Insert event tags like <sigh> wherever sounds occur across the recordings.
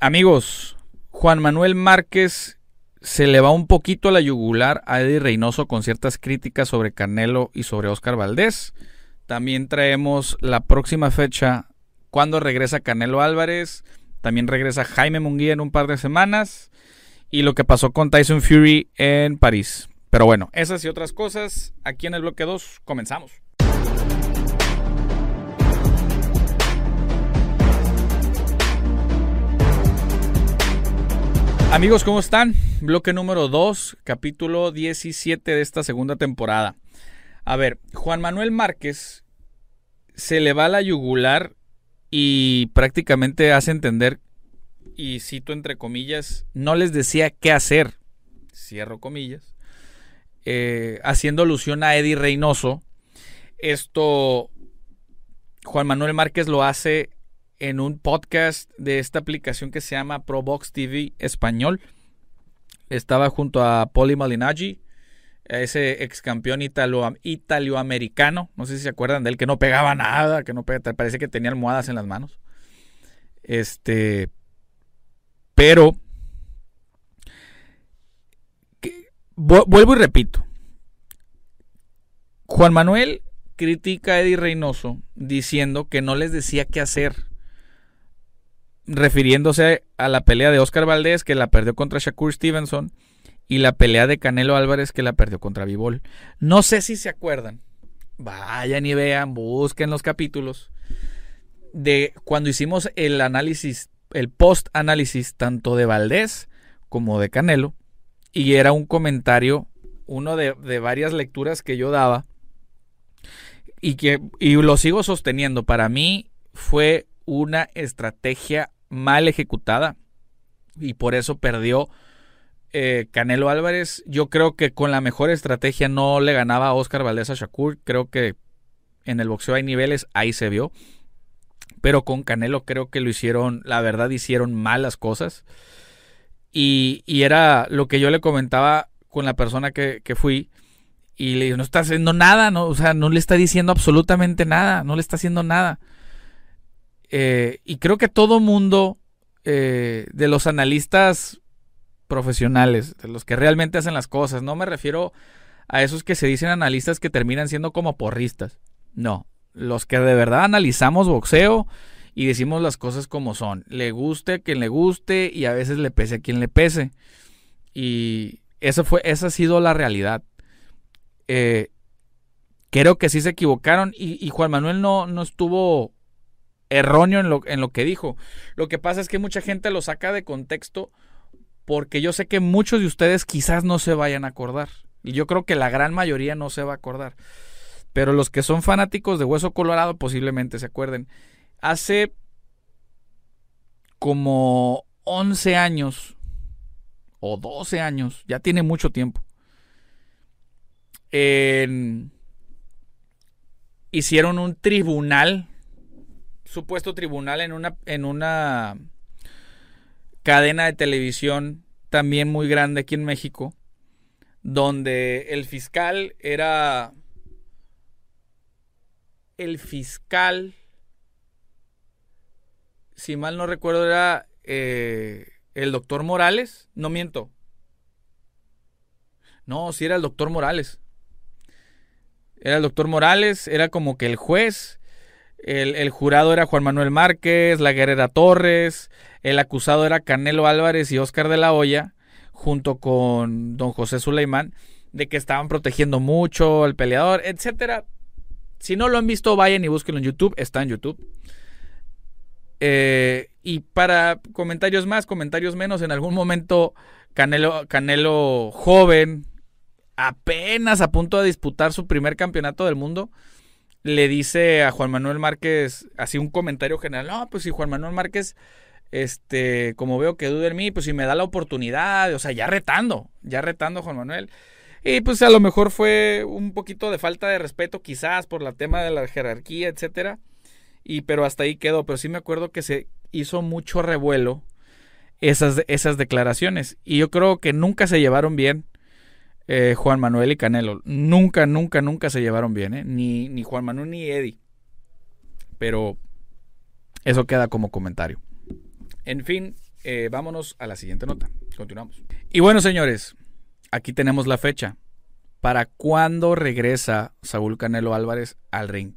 Amigos, Juan Manuel Márquez se le va un poquito a la yugular a Eddie Reynoso con ciertas críticas sobre Canelo y sobre Oscar Valdés. También traemos la próxima fecha cuando regresa Canelo Álvarez. También regresa Jaime Munguía en un par de semanas. Y lo que pasó con Tyson Fury en París. Pero bueno, esas y otras cosas aquí en el bloque 2 comenzamos. Amigos, ¿cómo están? Bloque número 2, capítulo 17 de esta segunda temporada. A ver, Juan Manuel Márquez se le va la yugular y prácticamente hace entender, y cito entre comillas, no les decía qué hacer, cierro comillas, eh, haciendo alusión a Eddie Reynoso. Esto, Juan Manuel Márquez lo hace en un podcast de esta aplicación que se llama ProBox TV Español. Estaba junto a Poli Malinaggi, ese ex campeón italo, italoamericano. No sé si se acuerdan de él, que no pegaba nada, que no pegaba, parece que tenía almohadas en las manos. Este. Pero. vuelvo y repito. Juan Manuel critica a Eddie Reynoso diciendo que no les decía qué hacer refiriéndose a la pelea de Oscar Valdés que la perdió contra Shakur Stevenson y la pelea de Canelo Álvarez que la perdió contra Vivol. No sé si se acuerdan. Vayan y vean, busquen los capítulos de cuando hicimos el análisis, el post análisis tanto de Valdés como de Canelo y era un comentario, uno de, de varias lecturas que yo daba y que y lo sigo sosteniendo. Para mí fue una estrategia mal ejecutada y por eso perdió eh, Canelo Álvarez. Yo creo que con la mejor estrategia no le ganaba a Oscar Valdés a Shakur. Creo que en el boxeo hay niveles, ahí se vio. Pero con Canelo creo que lo hicieron, la verdad hicieron malas cosas. Y, era lo que yo le comentaba con la persona que, que fui. Y le digo, no está haciendo nada, no, o sea, no le está diciendo absolutamente nada, no le está haciendo nada. Eh, y creo que todo mundo eh, de los analistas profesionales, de los que realmente hacen las cosas, no me refiero a esos que se dicen analistas que terminan siendo como porristas. No, los que de verdad analizamos boxeo y decimos las cosas como son. Le guste a quien le guste y a veces le pese a quien le pese. Y eso fue, esa ha sido la realidad. Eh, creo que sí se equivocaron y, y Juan Manuel no, no estuvo erróneo en lo, en lo que dijo. Lo que pasa es que mucha gente lo saca de contexto porque yo sé que muchos de ustedes quizás no se vayan a acordar. Y yo creo que la gran mayoría no se va a acordar. Pero los que son fanáticos de Hueso Colorado posiblemente se acuerden. Hace como 11 años o 12 años, ya tiene mucho tiempo. hicieron un tribunal supuesto tribunal en una, en una cadena de televisión también muy grande aquí en México, donde el fiscal era el fiscal, si mal no recuerdo, era eh, el doctor Morales, no miento. No, si era el doctor Morales. Era el doctor Morales, era como que el juez el, jurado era Juan Manuel Márquez, la guerrera Torres, el acusado era Canelo Álvarez y Oscar de la Hoya, junto con don José Suleimán, de que estaban protegiendo mucho al peleador, etcétera. Si no lo han visto, vayan y búsquenlo en YouTube, está en YouTube. Eh, y para comentarios más, comentarios menos, en algún momento Canelo, Canelo joven, apenas a punto de disputar su primer campeonato del mundo, le dice a Juan Manuel Márquez, así un comentario general, no, pues si Juan Manuel Márquez Este, como veo que duda en mí, pues si me da la oportunidad, o sea, ya retando, ya retando Juan Manuel. Y pues a lo mejor fue un poquito de falta de respeto, quizás por el tema de la jerarquía, etcétera. Y pero hasta ahí quedó. Pero sí me acuerdo que se hizo mucho revuelo esas, esas declaraciones. Y yo creo que nunca se llevaron bien eh, Juan Manuel y Canelo. Nunca, nunca, nunca se llevaron bien, ¿eh? Ni, ni Juan Manuel ni Eddie. Pero eso queda como comentario. En fin, eh, vámonos a la siguiente nota. Continuamos. Y bueno, señores, aquí tenemos la fecha. ¿Para cuándo regresa Saúl Canelo Álvarez al ring?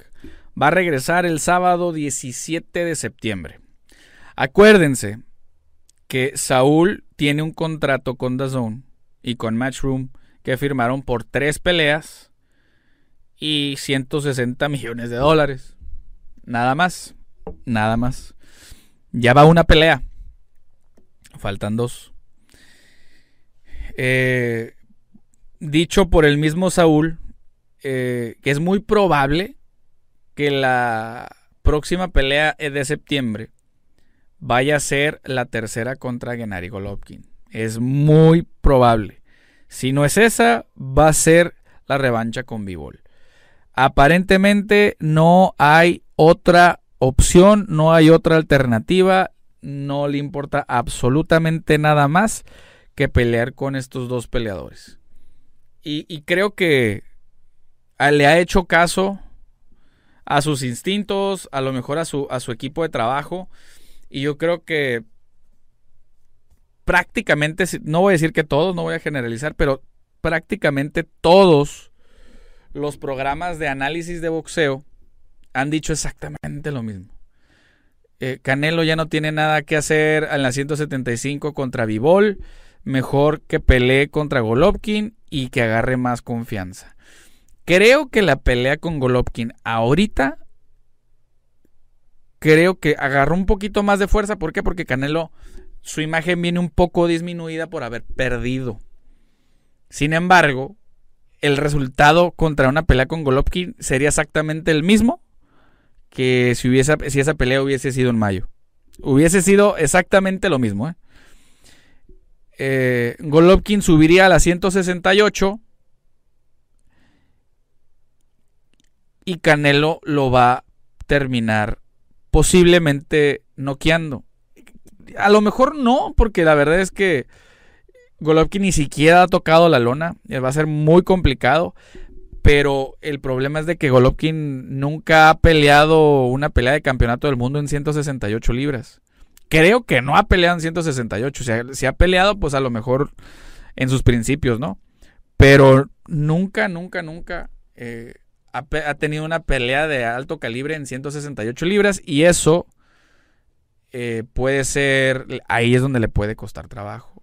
Va a regresar el sábado 17 de septiembre. Acuérdense que Saúl tiene un contrato con DAZN y con Matchroom que firmaron por tres peleas y 160 millones de dólares. Nada más, nada más. Ya va una pelea. Faltan dos. Eh, dicho por el mismo Saúl, eh, que es muy probable que la próxima pelea de septiembre vaya a ser la tercera contra Gennady Golovkin. Es muy probable. Si no es esa, va a ser la revancha con Bivol. Aparentemente no hay otra opción, no hay otra alternativa, no le importa absolutamente nada más que pelear con estos dos peleadores. Y, creo que le ha hecho caso a sus instintos, a lo mejor a su, a su equipo de trabajo. Y yo creo que prácticamente, no voy a decir que todos, no voy a generalizar, pero prácticamente todos los programas de análisis de boxeo han dicho exactamente lo mismo. Eh, Canelo ya no tiene nada que hacer en la 175 contra Vivol. Mejor que pelee contra Golovkin y que agarre más confianza. Creo que la pelea con Golovkin ahorita creo que agarró un poquito más de fuerza. ¿Por qué? Porque Canelo, su imagen viene un poco disminuida por haber perdido. Sin embargo, el resultado contra una pelea con Golovkin sería exactamente el mismo que si, hubiese, si esa pelea hubiese sido en mayo. Hubiese sido exactamente lo mismo. ¿eh? Eh, Golovkin subiría a la 168 y Canelo lo va a terminar posiblemente noqueando. A lo mejor no, porque la verdad es que Golovkin ni siquiera ha tocado la lona. Va a ser muy complicado. Pero el problema es de que Golovkin nunca ha peleado una pelea de campeonato del mundo en 168 libras. Creo que no ha peleado en 168. Si ha, ha peleado, pues a lo mejor en sus principios, ¿no? Pero nunca, nunca, nunca eh, ha, tenido una pelea de alto calibre en 168 libras. Y eso eh, puede ser, ahí es donde le puede costar trabajo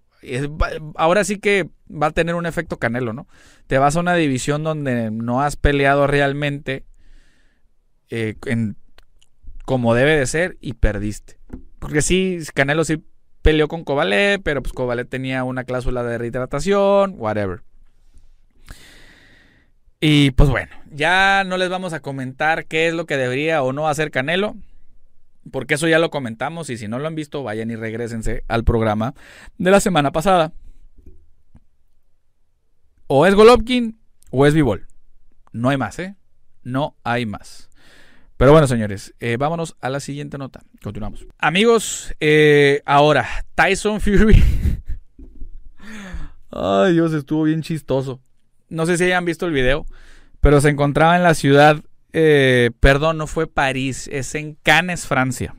ahora sí que va a tener un efecto canelo, ¿no? Te vas a una división donde no has peleado realmente eh, como debe de ser y perdiste. Porque sí, Canelo sí peleó con Kovalev, pero pues Kovalev tenía una cláusula de rehidratación, whatever. Y pues bueno, ya no les vamos a comentar qué es lo que debería o no hacer Canelo porque eso ya lo comentamos y si no lo han visto, vayan y regresense al programa de la semana pasada. O es Golovkin o es Vivol. No hay más, ¿eh? No hay más. Pero bueno, señores, eh, vámonos a la siguiente nota. Continuamos. Amigos, eh, ahora, Tyson Fury. <laughs> Ay, Dios, estuvo bien chistoso. No sé si hayan visto el video, pero se encontraba en la ciudad eh, perdón, no fue París, es en Cannes, Francia.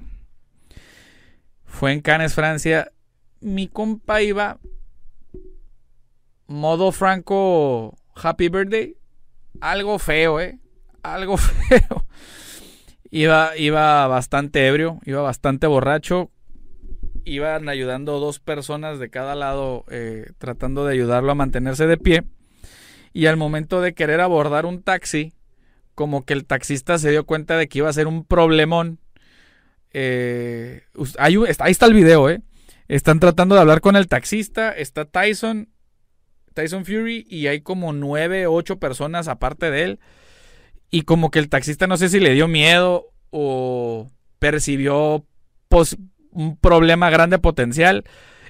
Fue en Cannes, Francia. Mi compa iba modo franco Happy Birthday. Algo feo, ¿eh? Algo <laughs> feo. Iba, iba bastante ebrio, iba bastante borracho. Iban ayudando dos personas de cada lado, eh, tratando de ayudarlo a mantenerse de pie. Y al momento de querer abordar un taxi, como que el taxista se dio cuenta de que iba a ser un problemón. Eh, ahí, está el video, ¿eh? Están tratando de hablar con el taxista. Está Tyson, Tyson Fury, y hay como nueve, ocho personas aparte de él. Y como que el taxista no sé si le dio miedo o percibió un problema grande potencial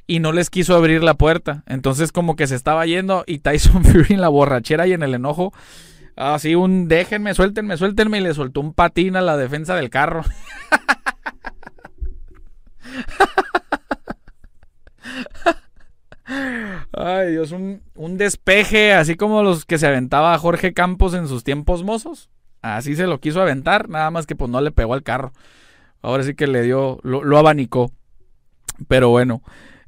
y no les quiso abrir la puerta. Entonces como que se estaba yendo y Tyson <laughs> Fury en la borrachera y en el enojo, así un déjenme, suéltenme, suéltenme y le soltó un patín a la defensa del carro. Ay, Dios, un, un, despeje, así como los que se aventaba Jorge Campos en sus tiempos mozos. Así se lo quiso aventar, nada más que pues no le pegó al carro. Ahora sí que le dio, lo, abanicó. Pero bueno,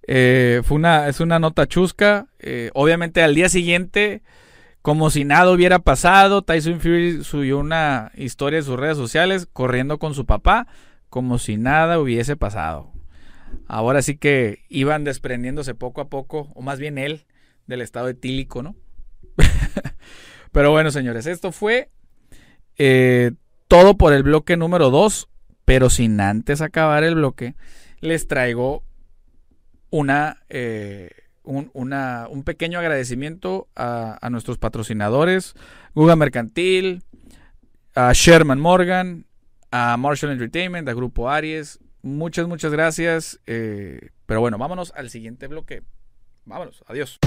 eh, fue una, es una nota chusca. Eh, obviamente al día siguiente, como si nada hubiera pasado, Tyson Fury subió una historia en sus redes sociales corriendo con su papá, como si nada hubiese pasado. Ahora sí que iban desprendiéndose poco a poco, o más bien él, del estado etílico, ¿no? <laughs> Pero bueno, señores, esto fue eh, todo por el bloque número 2, pero sin antes acabar el bloque, les traigo una, eh, un, un, pequeño agradecimiento a, a, nuestros patrocinadores, Google Mercantil, a Sherman Morgan, a Marshall Entertainment, a Grupo Aries, Muchas, muchas gracias. Eh, pero bueno, vámonos al siguiente bloque. Vámonos, adiós.